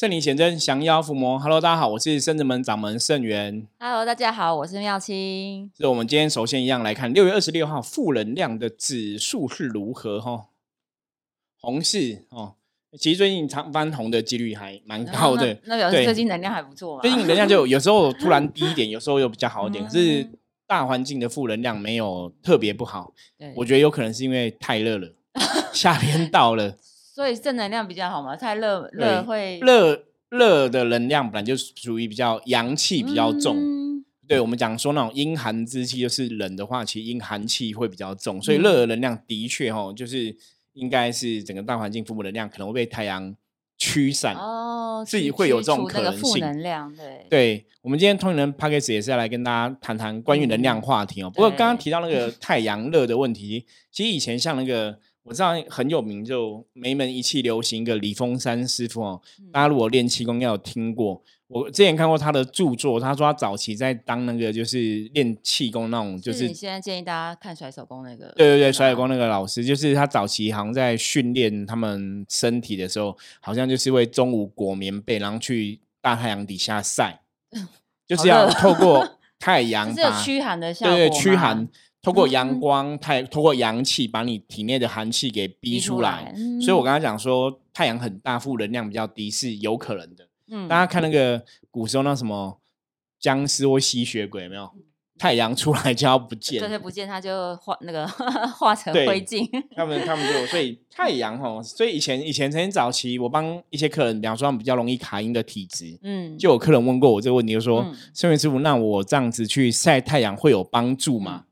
圣灵显真，降妖伏魔。Hello，大家好，我是圣子门掌门圣元。Hello，大家好，我是妙清。是我们今天首先一样来看六月二十六号负能量的指数是如何哈？红是哦，其实最近长翻红的几率还蛮高的。那那表对示最近能量还不错嘛？最近能量就有时候突然低一点，有时候又比较好一点。嗯可是大环境的负能量没有特别不好，对我觉得有可能是因为太热了，夏天到了，所以正能量比较好嘛。太热对热会热热的能量本来就属于比较阳气比较重。嗯对我们讲说那种阴寒之气，就是冷的话，其实阴寒气会比较重，所以嗯热的能量的确哦，就是应该是整个大环境负能量可能会被太阳驱散。哦，自己去会有这种可能性负能量，对对我们今天通灵人 p a c k a g e 也是要来跟大家谈谈关于能量话题哦。不过刚刚提到那个 太阳热的问题，其实以前像那个我知道很有名，就梅门一气流行一个李峰山师傅哦，嗯大家如果练气功应该有听过。我之前看过他的著作，他说他早期在当那个就是练气功那种，就是你现在建议大家看甩手功那个，对对对，甩手功那个老师，就是他早期好像在训练他们身体的时候，好像就是会中午裹棉被，然后去大太阳底下晒，就是要透过 太阳这是有驱寒的效果对对驱寒，透过阳嗯。光太透过阳气把你体内的寒气给逼逼出出来所以我刚才讲说，太阳很大，负能量比较低是有可能的。嗯。大家看那个古时候那什么僵尸或吸血鬼有没有？太阳出来就要不见，这些不见它就化那个 化成灰烬，他们他们就 所以太阳哈，所以以前以前曾经早期我帮一些客人，比方说他们比较容易卡阴的体质，嗯，就有客人问过我这个问题，就说嗯：“圣元师傅，那我这样子去晒太阳会有帮助吗？”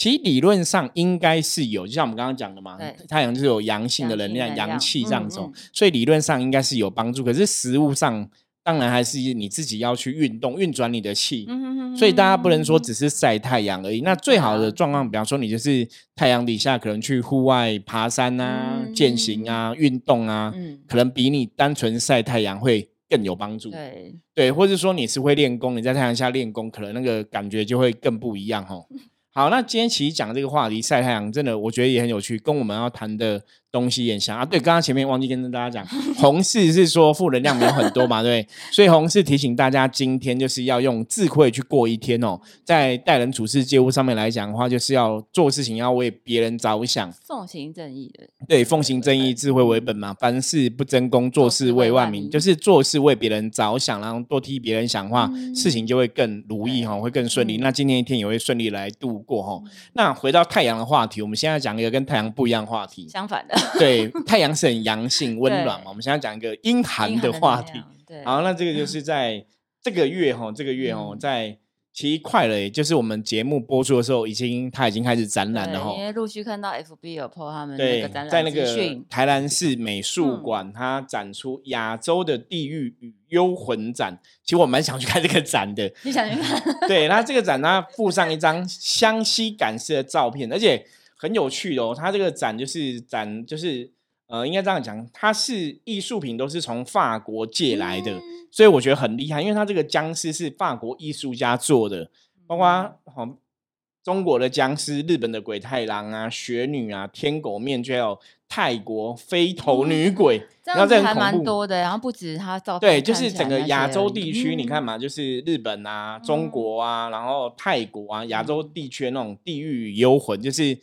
其实理论上应该是有，就像我们刚刚讲的嘛，太阳就是有阳性的能量、阳气这样走，嗯嗯所以理论上应该是有帮助。可是实物上，当然还是你自己要去运动、运转你的气。嗯所以大家不能说只是晒太阳而已。那最好的状况，比方说你就是太阳底下可能去户外爬山啊、嗯健行啊、运动啊，嗯，可能比你单纯晒太阳会更有帮助。对，对，或者说你是会练功，你在太阳下练功，可能那个感觉就会更不一样哦。好，那今天其实讲这个话题晒太阳，真的我觉得也很有趣，跟我们要谈的东西也很像啊。对，刚刚前面忘记跟大家讲，红事是说负能量没有很多嘛，对？所以红事提醒大家，今天就是要用智慧去过一天哦。在待人处事、接物上面来讲的话，就是要做事情要为别人着想，奉行正义的，对，奉行正义，智慧为本嘛。凡事不争功，做事为万民，就是做事为别人着想，然后多替别人想的话，嗯事情就会更如意哈，对会更顺利。嗯那今天一天也会顺利来度过哈。那回到太阳的话题，我们现在讲一个跟太阳不一样的话题。相反的对，太阳是很阳性、温暖嘛。我们现在讲一个阴寒的话题。对，好，那这个就是在这个月哈，这个月哈，嗯在其实快了，也就是我们节目播出的时候，已经它已经开始展览了哈因。为陆续看到 FB 有 po 他们那对个展，在那个，台南市美术嗯馆，它展出亚洲的地狱与幽魂展。其实我蛮想去看这个展的。你想去看？对，那这个展它附上一张湘西赶尸的照片，而且很有趣的哦。它这个展就是展，就是呃，应该这样讲，它是艺术品都是从法国借来的，嗯所以我觉得很厉害，因为它这个僵尸是法国艺术家做的，包括嗯好、中国的僵尸、日本的鬼太郎啊、雪女啊、天狗面具，还有泰国飞头女鬼，嗯这然后这样子还。蛮多的，然后不止他照片对，就是整个亚洲地区，你看嗯嘛，就是日本啊、中嗯国啊，然后泰国啊，亚洲嗯地区那种地狱幽魂，就是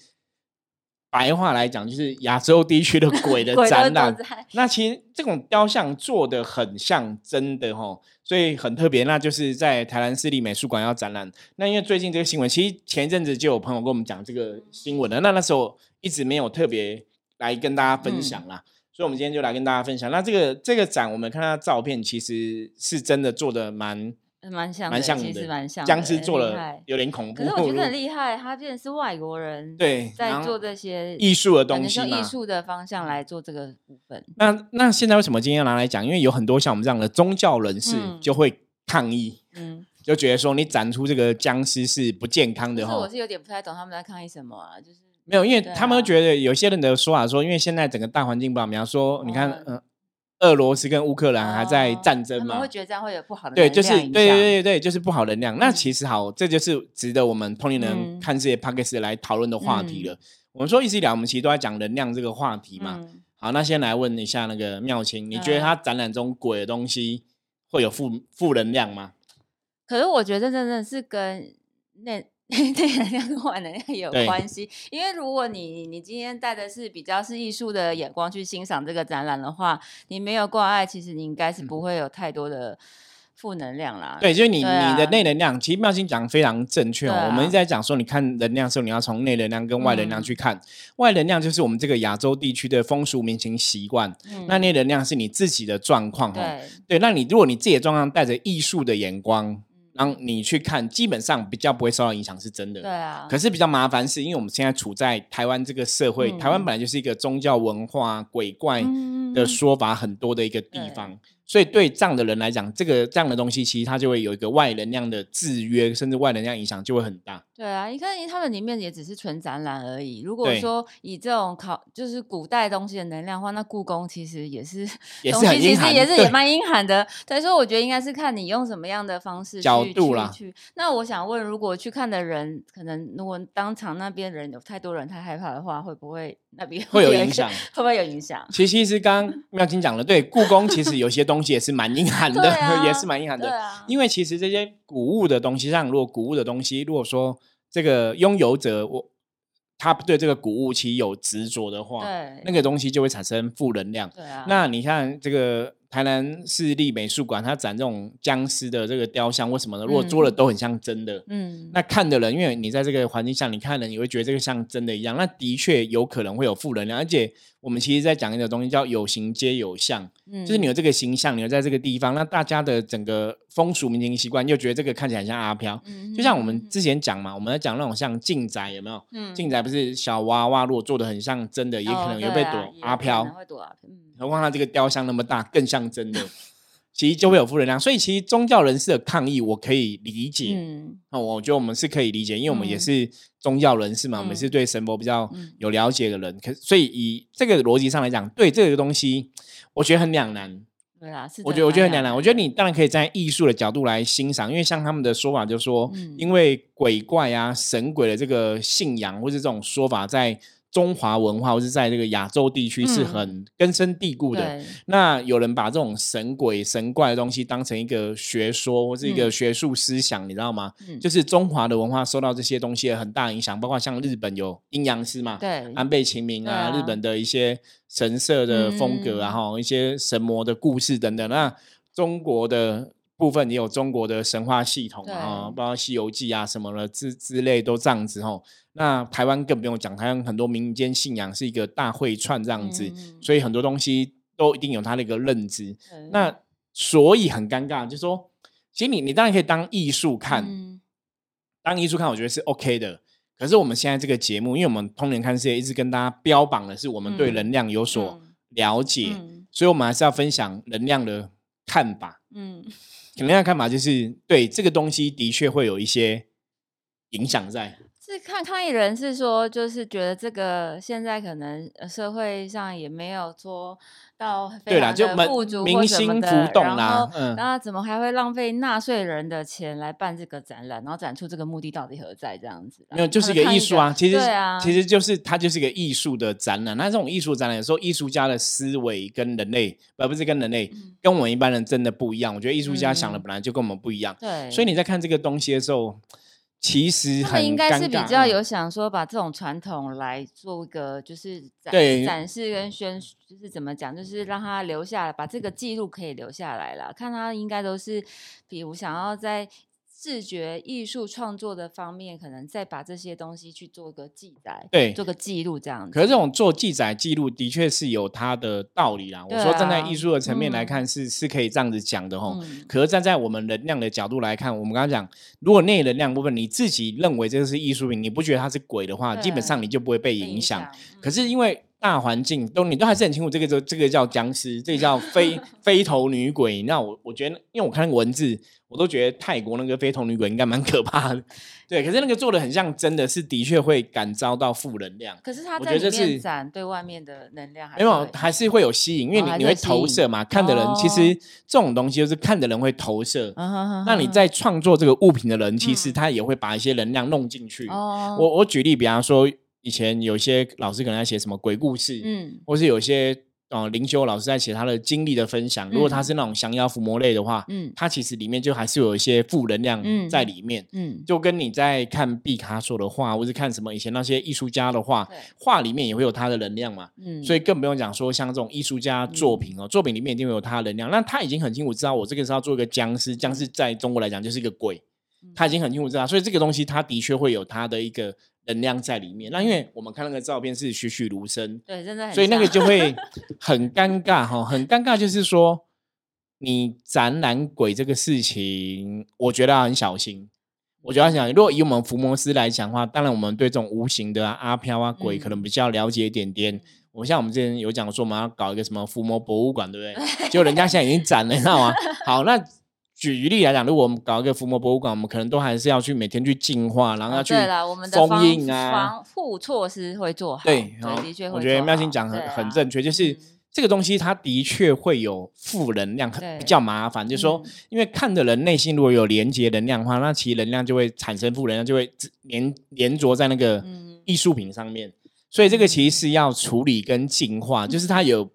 白话来讲，就是亚洲地区的鬼的 展览那其实这种雕像做的很像真的哦，所以很特别。那就是在台南市立美术馆要展览。那因为最近这个新闻，其实前一阵子就有朋友跟我们讲这个新闻了。那那时候一直没有特别来跟大家分享啦，所以我们今天就来跟大家分享。那这个这个展，我们看它照片，其实是真的做的蛮蛮像的，蛮像其实，蛮像的，僵尸做了有点恐怖。可是我觉得很厉害，他变成是外国人对，在做这些艺术的东西嘛。艺术的方向来做这个部分。那那现在为什么今天要拿来讲？因为有很多像我们这样的宗教人士嗯就会抗议。嗯，就觉得说你展出这个僵尸是不健康的哈可是我。是有点不太懂他们在抗议什么啊，就是没有，因为他们觉得有些人的说法说，因为现在整个大环境不好，比方说你看，哦嗯、俄罗斯跟乌克兰还在哦战争嘛他们会，觉得这样会有不好的对，能就是对对对对，就是不好能量。那嗯其实好，这就是值得我们同龄人嗯看这些 p o d c a s t 来讨论的话题了。我们说一直以来，我们其实都在讲能量这个话题嘛。嗯好，那先来问一下那个妙清，你觉得嗯他展览中鬼的东西会有负负能量吗？可是我觉得真的是跟内 内能量跟外能量也有关系，因为如果你你今天带的是比较是艺术的眼光去欣赏这个展览的话，你没有挂碍，其实你应该是不会有太多的负能量啦。嗯对，就是你、啊你的内能量，其实妙心讲得非常正确哦。啊我们一直在讲说，你看能量的时候，你要从内能量跟外能量嗯去看。外能量就是我们这个亚洲地区的风俗民情习惯，嗯那内能量是你自己的状况哦。对，对，那你如果你自己的状况带着艺术的眼光，嗯然后你去看，基本上比较不会受到影响，是真的。对啊，可是比较麻烦是，因为我们现在处在台湾这个社会，台湾嗯本来就是一个宗教文化、鬼怪嗯的说法很多的一个地对。方，所以对这样的人来讲，这个这样的东西其实它就会有一个外能量的制约，甚至外能量影响就会很大。对啊，你看他们里面也只是纯展览而已。如果对说以这种考就是古代东西的能量的话，那故宫其实也是 也是东西其实也是也蛮阴寒的。所以说，我觉得应该是看你用什么样的方式角度啦去去。那我想问，如果去看的人，可能如果当场那边人有太多人太害怕的话，会不会会有影响会不会有影响？其实其实刚刚妙清讲了，对，故宫其实有些东西也是蛮阴寒的，啊也是蛮阴寒的。啊，因为其实这些古物的东西，像如果古物的东西，如果说这个拥有者我他对这个古物其实有执着的话，对那个东西就会产生负能量。对啊，那你看这个台南市立美术馆，它展这种僵尸的这个雕像或什么的，如果做的嗯都很像真的，嗯，那看的人，因为你在这个环境下，你看人，你会觉得这个像真的一样，那的确有可能会有负能量。而且我们其实在讲一个东西叫有形皆有相，就是你有这个形象，你有在这个地方，那大家的整个风俗民情习惯，又觉得这个看起来很像阿飘。嗯，就像我们之前讲嘛，我们在讲那种像静宅有没有？嗯镜仔不是小娃娃，如果做的很像真的，也可哦能有被躲阿飘。能会躲阿飘，嗯何况它这个雕像那么大，更像真的，其实就会有负能量。所以其实宗教人士的抗议，我可以理解。嗯那、我觉得我们是可以理解，因为我们也嗯是宗教人士嘛，我们是嗯对神佛比较嗯有了解的人。可所以以这个逻辑上来讲，对这个东西，我觉得很两难。对啦，是我觉得我觉得很两难。我觉得你当然可以在艺术的角度来欣赏，因为像他们的说法就是说，嗯因为鬼怪啊、神鬼的这个信仰或是这种说法，在中华文化或是在这个亚洲地区是嗯。很根深蒂固的。对。那有人把这种神鬼神怪的东西当成一个学说或是一个嗯。学术思想，你知道吗？嗯。就是中华的文化受到这些东西的很大影响，包括像日本有阴阳师嘛，对。安倍晴明啊，啊。日本的一些神社的风格啊，嗯。哈、一些神魔的故事等等。那中国的部分也有中国的神话系统啊，包括《西游记》啊什么的之之类都这样子吼。那台湾更不用讲，台湾很多民间信仰是一个大会串这样子，嗯所以很多东西都一定有它的一个认知。对那所以很尴尬，就是说，其实你你当然可以当艺术看，嗯当艺术看，我觉得是 OK 的。可是我们现在这个节目，因为我们通联看世界一直跟大家标榜的是我们对嗯能量有所嗯了解，嗯所以我们还是要分享能量的看法。嗯 肯定的看法就是对这个东西的确会有一些影响在。是看抗议人是说，就是觉得这个现在可能呃社会上也没有说到非对啦，常的就民富足或民什么的心浮动然后，啦嗯，那怎么还会浪费纳税人的钱来办这个展览？然后展出这个目的到底何在？这样子啦，没有，就是一个艺术啊。其实，对啊，其实就是它就是一个艺术的展览。那这种艺术展览，有时候艺术家的思维跟人类，呃，不是跟人类，嗯跟我们一般人真的不一样。我觉得艺术家想的嗯本来就跟我们不一样。对，所以你在看这个东西的时候，其实他们应该是比较有想说把这种传统来做一个就是展展示跟宣，就是怎么讲，就是让它留下来，把这个记录可以留下来了。看他应该都是，比如想要在视觉艺术创作的方面，可能再把这些东西去做个记载，对做个记录这样子。可是这种做记载记录的确是有它的道理啦。我对说站在啊艺术的层面来嗯看是，是可以这样子讲的吼。嗯可是站在我们能量的角度来看，我们刚刚讲，如果内能量部分你自己认为这个是艺术品，你不觉得它是鬼的话，基本上你就不会被被影响。嗯可是因为大环境都你都还是很清楚，这个就这个叫僵尸，这个叫 飞飞头女鬼。那我我觉得，因为我看那个文字，我都觉得泰国那个飞头女鬼应该蛮可怕的。对，可是那个做的很像真的是，的确会感召到负能量。可是他我在里面展对外面的能量还没有是，会还是会有吸引，因为你、你会投射嘛。看的人、其哦实这种东西就是看的人会投射。那你在创作这个物品的人，其实嗯他也会把一些能量弄进去。哦，我我举例，比方说，以前有些老师可能在写什么鬼故事，嗯。或是有些呃灵修老师在写他的经历的分享，如果他是那种降妖伏魔类的话，嗯。他其实里面就还是有一些负能量嗯在里面。嗯，就跟你在看毕卡索的画，或是看什么以前那些艺术家的画对，画里面也会有他的能量嘛。嗯，所以更不用讲说像这种艺术家作品哦，作品里面一定会有他的能量。那他已经很清楚知道，我这个是要做一个僵尸，僵尸在中国来讲就是一个鬼，嗯。他已经很清楚知道，所以这个东西他的确会有他的一个能量在里面。那因为我们看那个照片是栩栩如生，对，真的很所以那个就会 很尴尬哈，很尴尬，就是说你展览鬼这个事情，我觉得要很小心。我觉得要想，如果以我们伏魔师来讲的话，当然我们对这种无形的啊、阿飘啊、鬼可能嗯比较了解一点点。我像我们之前有讲说，我们要搞一个什么伏魔博物馆，对不对？结果人家现在已经展了，你知道吗？好，那举例来讲，如果我们搞一个伏魔博物馆，我们可能都还是要去每天去净化，然后要去哦对了，我们的封印啊，防护措施会做好，对，的确会我觉得妙心讲很、啊很正确，就是、嗯这个东西它的确会有负能量，很比较麻烦。就是说，嗯因为看的人内心如果有连接能量的话，那其实能量就会产生负能量，就会自连连着在那个嗯艺术品上面。所以这个其实是要处理跟净化，就是它有。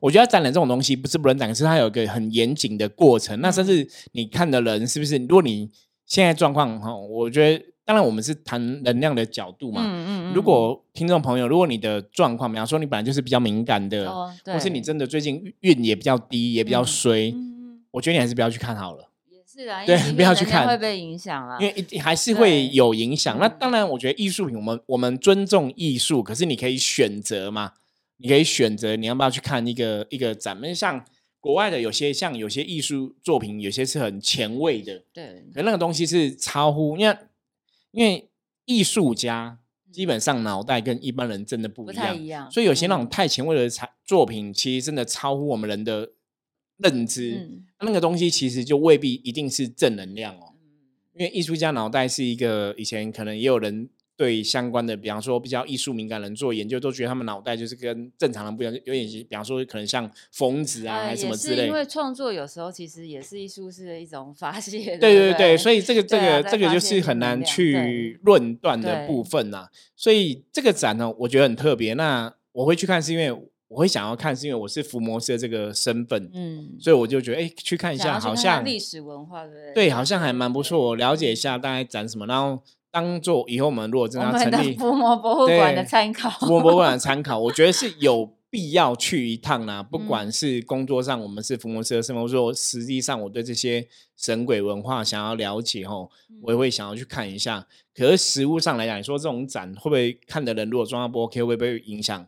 我觉得展览这种东西不是不能展，可是它有一个很严谨的过程。那甚至你看的人是不是？如果你现在状况哈，我觉得当然我们是谈能量的角度嘛，嗯。如果听众朋友，如果你的状况，比方说你本来就是比较敏感的，哦，或是你真的最近运也比较低，也比较嗯衰，嗯嗯。我觉得你还是不要去看好了，也是啊，因对不要去看会被影响了，因为还是会有影响。那嗯。当然，我觉得艺术品，我们我们尊重艺术，可是你可以选择嘛，你可以选择你要不要去看一个一个展，像国外的有些像有些艺术作品，有些是很前卫的，对，可那个东西是超乎，因为因为艺术家基本上。脑袋跟一般人真的不不一样，太一样，所以有些那种嗯。太前卫的产作品，其实真的超乎我们人的认知。嗯。那个东西其实就未必一定是正能量哦，嗯。因为艺术家脑袋是一个以前可能也有人对相关的，比方说比较艺术敏感人做研究，都觉得他们脑袋就是跟正常人不一样，有点比方说可能像疯子啊，呃还是什么之类因。为创作有时候其实也是艺术是一种发泄，对对不对对，所以这个这个这个就是很难去论断的部分呐、所以这个展呢，我觉得很特别。那我会去看，是因为我会想要看，是因为我是福摩斯的这个身份，嗯，所以我就觉得，哎，去看一下，好像看历史文化，对不对？对，好像还蛮不错。我了解一下大概展什么，然后当做以后我们如果真的的要成立伏魔博物馆的参考，伏魔博物馆的参考，我觉得是有必要去一趟啦。不嗯管是工作上我们是伏魔师的身份，或者说实际上我对这些神鬼文化想要了解吼，我也会想要去看一下。可是实物上来讲，你说这种展会不会看的人如果状况不 OK，会不会影响？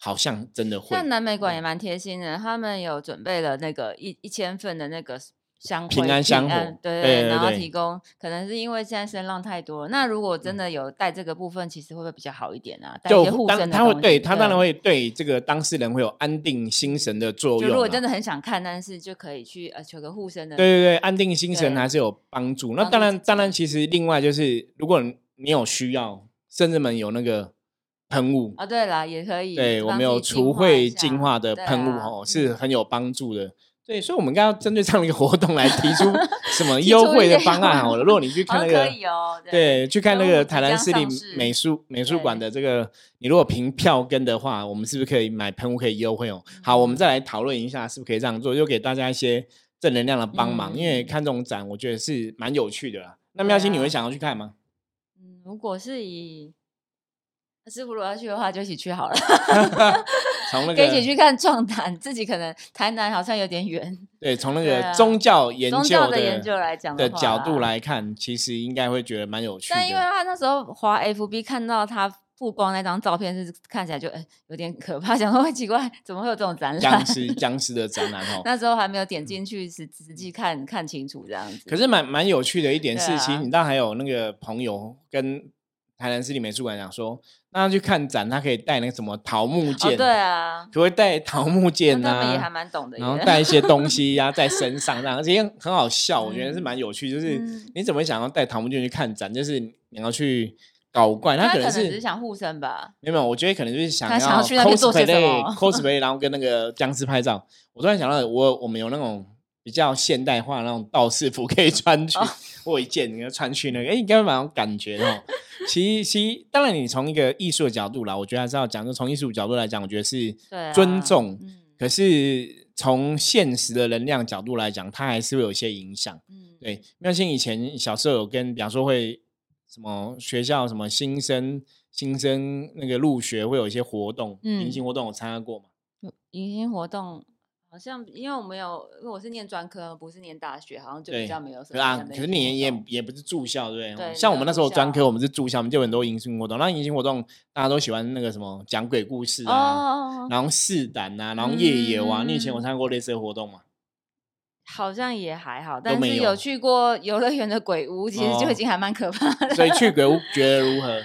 好像真的会。那南美馆也嗯蛮贴心的，他们有准备了那个一一千份的那个香平灰安香火对对对，然后提供，可能是因为现在声浪太多了，那如果真嗯的有带这个部分，其实会不会比较好一点啊？带一就些护当身他会对他当然对会对这个当事人会有安定心神的作用如果真的很想看，但是就可以去呃求个护身的，对对对，安定心神对还是有帮助。那当然，当然，其实另外就是，如果你有需要，甚至们有那个喷雾，啊，对啦，也可以，对我们有除秽净下化的喷雾哦，是嗯很有帮助的。对，所以我们应该要针对这样的一个活动来提出 什么提优惠的方案好了。如果你去看那个，对，去看那个台南市立美术美术馆的这个，你如果凭票根的话，我们是不是可以买喷雾可以优惠哦？好，我们嗯再来讨论一下，是不是可以这样做，又给大家一些正能量的帮忙。因为嗯看这种展，我觉得是蛮有趣的啦。那对妙心，你啊会想要去看吗？嗯，如果是以师傅如果要去的话，就一起去好了，从那 可以一起去看壮胆。自己可能台南好像有点远，对，从那个宗教研宗究教的研究来讲的话角度啦，来看，其实应该会觉得蛮有趣但因为。他那时候滑 FB 看到他曝光那张照片，是看起来就哎、有点可怕，想说会奇怪，怎么会有这种展览？僵尸僵尸的展览哦，那时候还没有点进去实实际看看清楚这样子。可是蛮蛮有趣的一点是，对啊其实你当然还有那个朋友跟台南市立美术馆讲说，那他去看展，他可以带那个什么桃木哦，剑，对啊，可以带桃木剑啊他们也还啊？蛮懂的，然后带一些东 西呀、在身上，这样而且很好笑，我觉得是嗯蛮有趣。就是嗯你怎么会想要带桃木剑去看展？就是你要去搞怪，他他可可能是只是想护身吧。没有，没有，我觉得可能就是想要 cosplay 么 cosplay，然后跟那个僵尸拍照。我突然想到我，我们有那种比较现代化的那种道士服可以穿去，哦我有一件你要穿去那个，哎，应该蛮有感觉的哦。其实，其实当然，你从一个艺术的角度啦，我觉得还是要讲，就从艺术角度来讲，我觉得是尊重。嗯可是从现实的能量角度来讲，它还是会有一些影响。嗯，对，妙心以前小时候有跟，比方说会什么学校什么新生新生那个入学会有一些活动，迎嗯新活动有参加过吗？有迎新活动好像因为我没有，因为我是念专科，不是念大学，好像就比较没有什么这样的可是你也也不是住校，对不对？对像我们那时候专科，我们是住校，我们就有很多迎新活动。那迎新活动大家都喜欢那个什么讲鬼故事哦啊，然后试胆啊，然后夜游啊。你以前有嗯参加过类似的活动吗？好像也还好，但是有去过游乐园的鬼屋，其实就哦已经还蛮可怕的。所以去鬼屋觉得如何？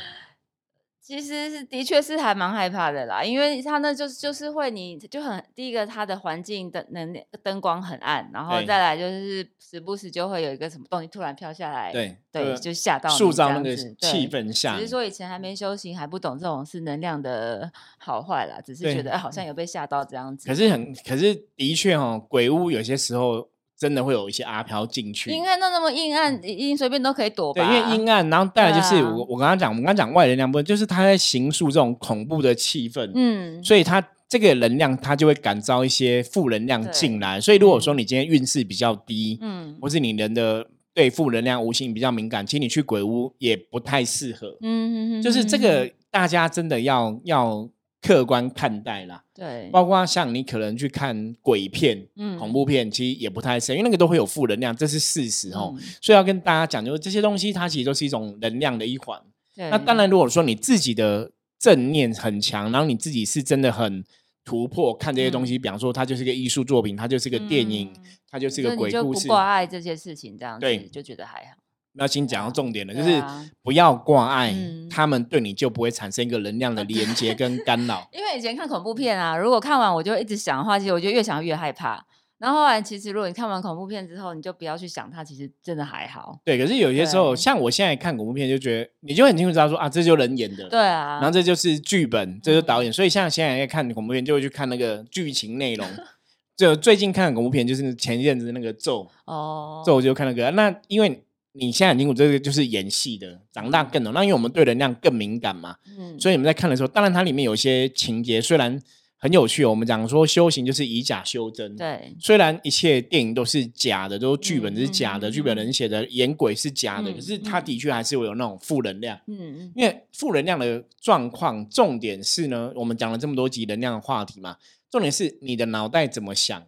其实是的确是还蛮害怕的啦，因为他那就是就是会你就很第一个它的环境的能灯光很暗，然后再来就是时不时就会有一个什么东西突然飘下来，对对，呃就吓到塑造那个气氛。下只是，说以前还没。修行，还不懂这种是能量的 好坏啦，只是觉得哎好像有被吓到这样子。可是很，可是的确哦，鬼屋有些时候真的会有一些阿飘进去。因为那那么阴暗，一定随便都可以躲吧？对，因为阴暗，然后再来就是我我刚刚讲，我们刚刚讲外能量部分，就是他在形塑这种恐怖的气氛，嗯，所以他这个能量他就会感召一些负能量对进来。所以如果说你今天运势比较低，嗯或是你人的对负能量无形比较敏感，其实你去鬼屋也不太适合。嗯，就是这个大家真的要要客观看待啦。对，包括像你可能去看鬼片、嗯恐怖片，其实也不太适合，因为那个都会有负能量，这是事实哦。嗯所以要跟大家讲，就是这些东西它其实都是一种能量的一环。对那当然，如果说你自己的正念很强，然后你自己是真的很突破，看这些东西，比方说它就是个艺术作品，它就是个电影，嗯它就是个鬼故事。挂爱这些事情，这样对子就觉得还好。那先讲到重点了，就是不要挂碍，嗯他们对你就不会产生一个能量的连接跟干扰。因为以前看恐怖片啊，如果看完我就一直想的话，其实我就越想越害怕。然后后来，其实如果你看完恐怖片之后，你就不要去想它，其实真的还好。对，可是有些时候，对像我现在看恐怖片，就觉得你就很清楚知道说啊，这就人演的，对啊，然后这就是剧本，这就是导嗯演。所以像现在在看恐怖片，就会去看那个剧情内容。就最近看的恐怖片，就是前一阵子那个咒，哦，咒就看那个。那因为你现在很清楚，这个就是演戏的，长大更懂。那因为我们对能量更敏感嘛，嗯，所以你们在看的时候，当然它里面有一些情节虽然很有趣哦，我们讲说修行就是以假修真，对，虽然一切电影都是假的，都剧本嗯是假的，嗯剧本人写的，演鬼是假的，嗯可是它的确还是会有那种负能量。嗯嗯，因为负能量的状况，重点是呢，我们讲了这么多集能量的话题嘛，重点是你的脑袋怎么想，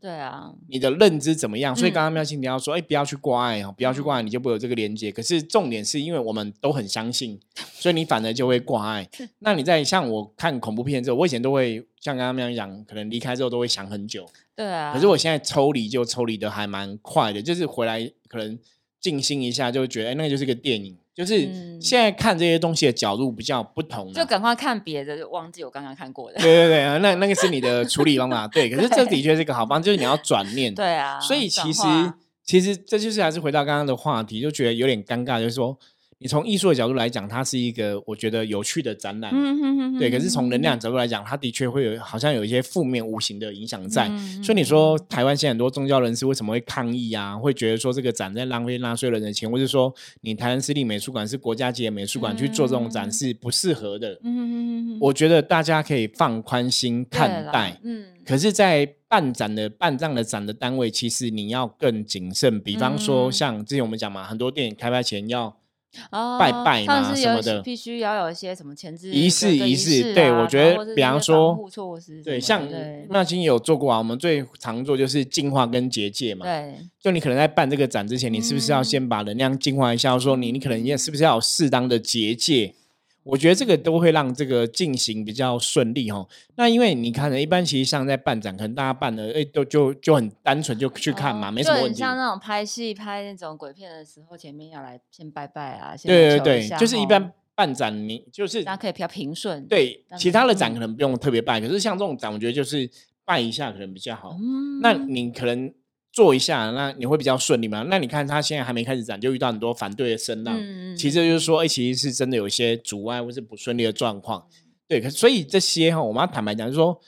对啊，你的认知怎么样。所以嗯刚刚妙心你要说，哎、不要去挂碍哦，不要去挂碍，你就不会有这个连接。可是重点是因为我们都很相信，所以你反而就会挂碍。那你在像我看恐怖片之后，我以前都会像刚刚妙心讲，可能离开之后都会想很久。对啊。可是我现在抽离就抽离的还蛮快的，就是回来可能静心一下，就会觉得哎、那个就是个电影。就是嗯现在看这些东西的角度比较不同、啊，就赶快看别的，就忘记我刚刚看过的。对对对，那那个是你的处理方法，对。可是这的确是一个好方法，就是你要转念。对啊，所以其实其实这就是还是回到刚刚的话题，就觉得有点尴尬，就是说你从艺术的角度来讲，它是一个我觉得有趣的展览，嗯哼哼对。可是哼从能量角度来讲，它的确会有好像有一些负面无形的影响在。嗯所以你说台湾现在很多宗教人士为什么会抗议啊？会觉得说这个展在浪费纳税人的钱，或者说你台湾私立美术馆是国家级的美术馆、去做这种展是不适合的。我觉得大家可以放宽心看待。嗯，可是，在办展的办这样的展的单位，其实你要更谨慎。比方说，嗯像之前我们讲嘛，很多电影开拍前要哦拜拜嘛什么的必须要有一些什么前置仪式仪式对啊我觉得比方说对，像对妙清有做过啊。我们最常做就是净化跟结界嘛。对就你可能在办这个展之前，你是不是要嗯先把能量净化一下？说你你可能也是不是要有适当的结界？我觉得这个都会让这个进行比较顺利哈。那因为你看呢，一般其实像在办展，可能大家办的哎都就就很单纯就去看嘛，哦没什么问题。像那种拍戏拍那种鬼片的时候，前面要来先拜拜啊，先对对对，就是一般办展你就是大家可以比较平顺。对其他的展可能不用特别拜，可是像这种展，我觉得就是拜一下可能比较好。嗯，那你可能做一下，那你会比较顺利嘛？那你看他现在还没开始展，就遇到很多反对的声浪，嗯其实就是说，哎、其实是真的有一些阻碍或是不顺利的状况。对，可所以这些哈，我们要坦白讲，就是说，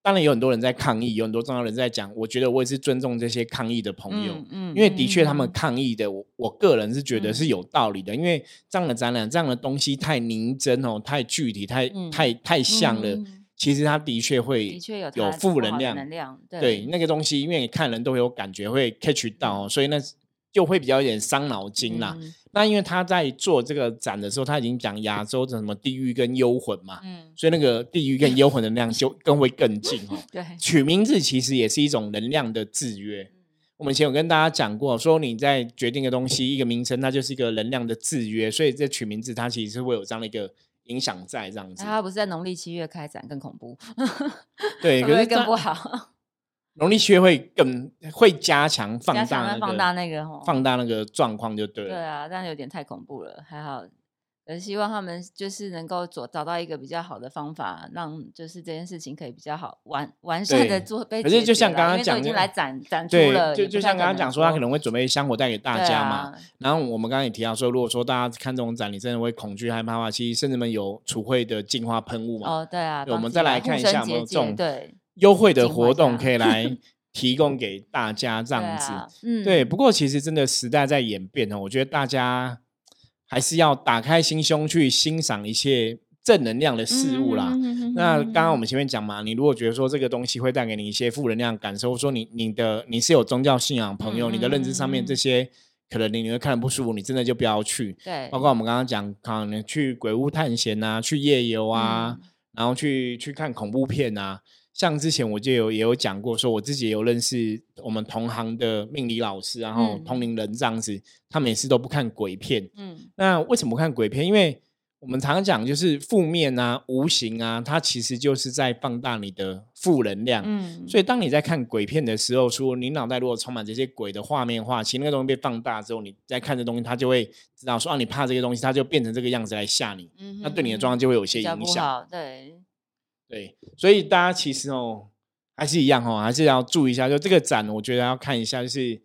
当然有很多人在抗议，有很多重要人在讲，我觉得我也是尊重这些抗议的朋友。嗯因为的确，他们嗯抗议的，我我个人是觉得是嗯有道理的。因为这样的展览，这样的东西太凝真哦，太具体，太、嗯太太像了。嗯其实它的确会的确有负能量，能量，对对那个东西，因为你看人都有感觉，会 catch 到、哦，所以那就会比较有点伤脑筋啦。嗯那因为他在做这个展的时候，他已经讲亚洲的什么地狱跟幽魂嘛，嗯，所以那个地狱跟幽魂的能量就更会更近哦。对，取名字其实也是一种能量的制约。嗯我们以前有跟大家讲过，说你在决定的东西，一个名称，它就是一个能量的制约，所以这取名字它其实是会有这样的一个影响在这样子那。他不是在农历七月开展更恐怖，对，可是更不好？农历七月会更会加强放大放大那个放大那个状况就对对了。啊，但有点太恐怖了，还好。呃，希望他们就是能够找找到一个比较好的方法，让就是这件事情可以比较好完完善的做被可是就像刚刚讲因已经来展展出对了，就就也不太像刚刚讲说，他可能会准备香火带给大家嘛。啊然后我们刚刚也提到说，如果说大家看这种展，你真的会恐惧害怕的话，其实甚至们有储会的净化喷雾嘛，哦，对啊，对我们再来看一下有没有这种对优惠的活动可以 来提供给大家这样子。啊嗯，对，不过其实真的时代在演变哦，我觉得大家还是要打开心胸去欣赏一些正能量的事物啦。嗯那刚刚我们前面讲嘛，你如果觉得说这个东西会带给你一些负能量感受，说你你的你是有宗教信仰朋友，嗯你的认知上面这些可能你你会看得不舒服，你真的就不要去。对，包括我们刚刚讲，可能去鬼屋探险啊，去夜游啊，嗯然后去去看恐怖片啊。像之前我就有也有讲过，说我自己也有认识我们同行的命理老师，然后嗯通灵人这样子，他们也是都不看鬼片。嗯那为什么不看鬼片？因为我们常常讲，就是负面啊、无形啊，它其实就是在放大你的负能量。嗯，所以，当你在看鬼片的时候，说你脑袋如果充满这些鬼的画面的话，其实那个东西被放大之后，你在看这东西，它就会知道说啊，你怕这个东西，它就变成这个样子来吓你，嗯那对你的哼状况就会有一些影响。对，对，所以大家其实哦，还是一样哦，还是要注意一下。就这个展，我觉得要看一下，就是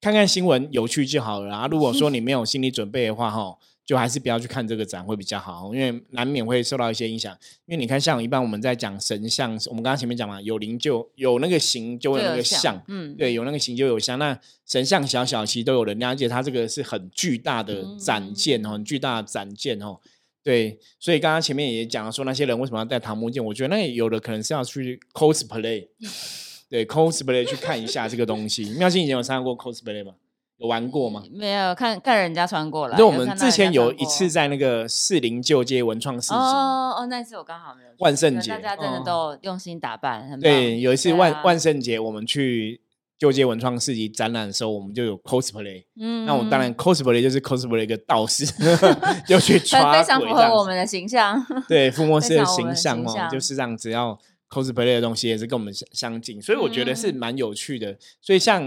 看看新闻有趣就好了啊。如果说 你没有心理准备的话，哈，就还是不要去看这个展会比较好，因为难免会受到一些影响。因为你看，像一般我们在讲神像，我们刚刚前面讲嘛，有灵就有那个形，就会有那个像。嗯，对，有那个形就有像。那神像小小其实都有能量，而且它这个是很巨大的嗯展件哦，很巨大的展件哦。对，所以刚刚前面也讲了说那些人为什么要戴桃木剑，我觉得那有的可能是要去 cosplay，对 cosplay 去看一下这个东西。妙心以前有参加过 cosplay 吗？有玩过吗？没有看看人家穿过了，就我们之前有一次在那个四零旧街文创市集，哦哦，那次我刚好没有去万圣节大家真的哦都用心打扮，很棒对，有一次万、万圣节我们去旧街文创市集展览的时候，我们就有 cosplay。嗯那我当然 cosplay 就是 cosplay 一个道士，就去非抓非常符合我们的形象，对 附魔师的形象哦，象就是这样，只要 cosplay 的东西也是跟我们相相近，所以我觉得是嗯蛮有趣的。所以像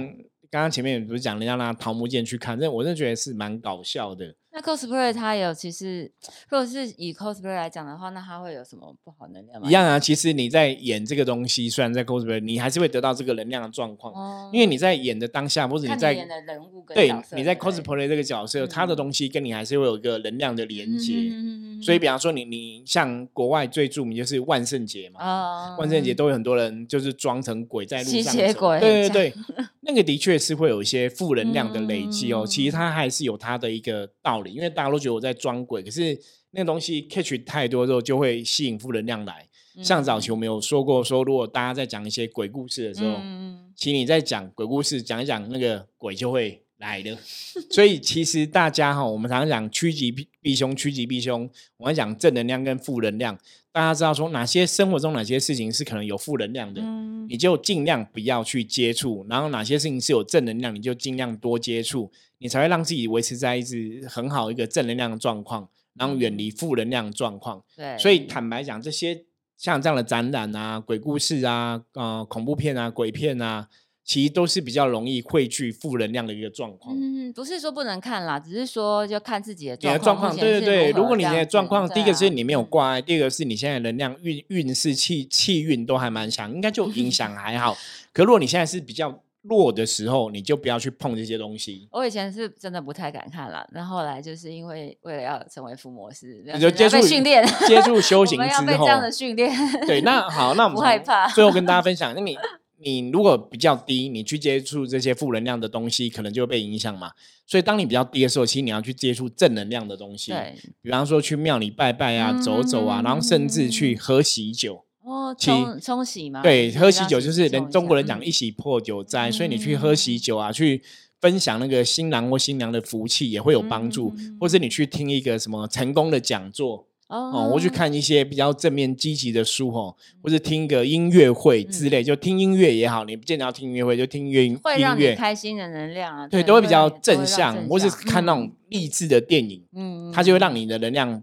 刚刚前面不是讲人家拿桃木剑去看，这我真的觉得是蛮搞笑的。那 cosplay 它有其实，如果是以 cosplay 来讲的话，那它会有什么不好能量吗？一样啊，其实你在演这个东西，虽然在 cosplay，你还是会得到这个能量的状况，哦，因为你在演的当下，或者你在演的人物跟对你在 cosplay 这个角色，他的嗯。东西跟你还是会有一个能量的连接。嗯所以，比方说你你像国外最著名就是万圣节嘛，啊万圣节。都有很多人就是装成鬼在路上吸血鬼对对对，那个的确是会有一些负能量的累积哦。嗯其实它还是有它的一个道理，因为大家都觉得我在装鬼，可是那个东西 catch 太多之后，就会吸引负能量来。像早期我们有说过，说如果大家在讲一些鬼故事的时候，嗯其实你在讲鬼故事，讲一讲那个鬼就会来的。所以其实大家哈，我们常常讲趋吉避避凶，趋吉避凶。我们讲正能量跟负能量，大家知道说哪些生活中哪些事情是可能有负能量的，嗯。你就尽量不要去接触；然后哪些事情是有正能量，你就尽量多接触，你才会让自己维持在一直很好一个正能量的状况，然后远离负能量的状况。对，所以。坦白讲，这些像这样的展览啊、鬼故事啊、呃恐怖片啊、鬼片啊，其实都是比较容易汇聚负能量的一个状况。嗯，不是说不能看啦，只是说就看自己的状况，状目前是对对对，如果你的状况，第一个是你没有嗯挂碍，第二个是你现在能量运运势气气运都还蛮强，应该就影响还好。可如果你现在是比较弱的时候，你就不要去碰这些东西。我以前是真的不太敢看啦，那后后来就是因为为了要成为伏魔师，你就接触训练，接触修行之后们要被这，样的训练，对，那好，那我们 不害怕最后跟大家分享，那你你如果比较低，你去接触这些负能量的东西，可能就会被影响嘛。所以当你比较低的时候，其实你要去接触正能量的东西，对，比方说去庙里拜拜啊、走走啊，然后甚至去喝喜酒。哦，其冲冲洗嘛，对，喝喜酒就是人中国人讲嗯一喜破酒灾，所以你去喝喜酒啊，去分享那个新郎或新娘的福气也会有帮助，嗯或是你去听一个什么成功的讲座哦，哦或去看一些比较正面积极的书哦，或者听个音乐会之类，就听音乐也好，你不见得要听音乐会，就听音乐嗯会让你音乐，开心的能量啊，对，都会比较让正向，或是看那种励志的电影，嗯，它就会让你你的能量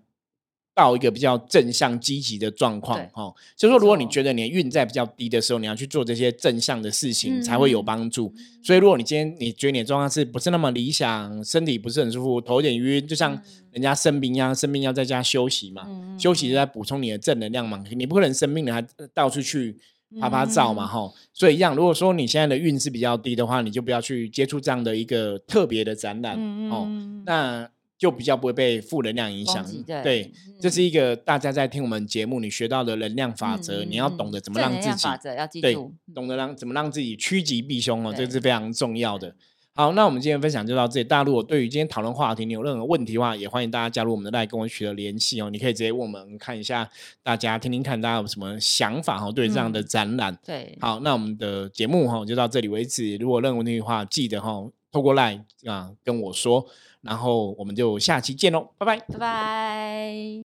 到一个比较正向积极的状况对哦。就是说，如果你觉得你的运在比较低的时候，你要去做这些正向的事情嗯才会有嗯帮助。所以，如果你今天你觉得你的状况是不是那么理想，身体不是很舒服，头有点晕，就像人家生病一样，生病要在家休息嘛，嗯休息就在补充你的正能量嘛。你不可能生病了还到处去。拍拍照嘛，嗯、所以一样。如果说你现在的运势比较低的话，你就不要去接触这样的一个特别的展览、嗯哦。嗯那就比较不会被负能量影响。对对，这嗯是一个大家在听我们节目你学到的能量法则，你要懂得怎么正让自己能量法则要记对住，懂得让怎么让自己趋吉避凶哦，这是非常重要的。好，那我们今天分享就到这里。大家如果对于今天讨论话题你有任何问题的话，也欢迎大家加入我们的赖跟我取得联系哦。你可以直接问我们看一下，大家听听看大家有什么想法哦，对这样的嗯展览。对，好，那我们的节目哈就到这里为止。如果有任何问题的话，记得哈透过 LINE 啊跟我说，然后我们就下期见喽，拜拜。拜拜。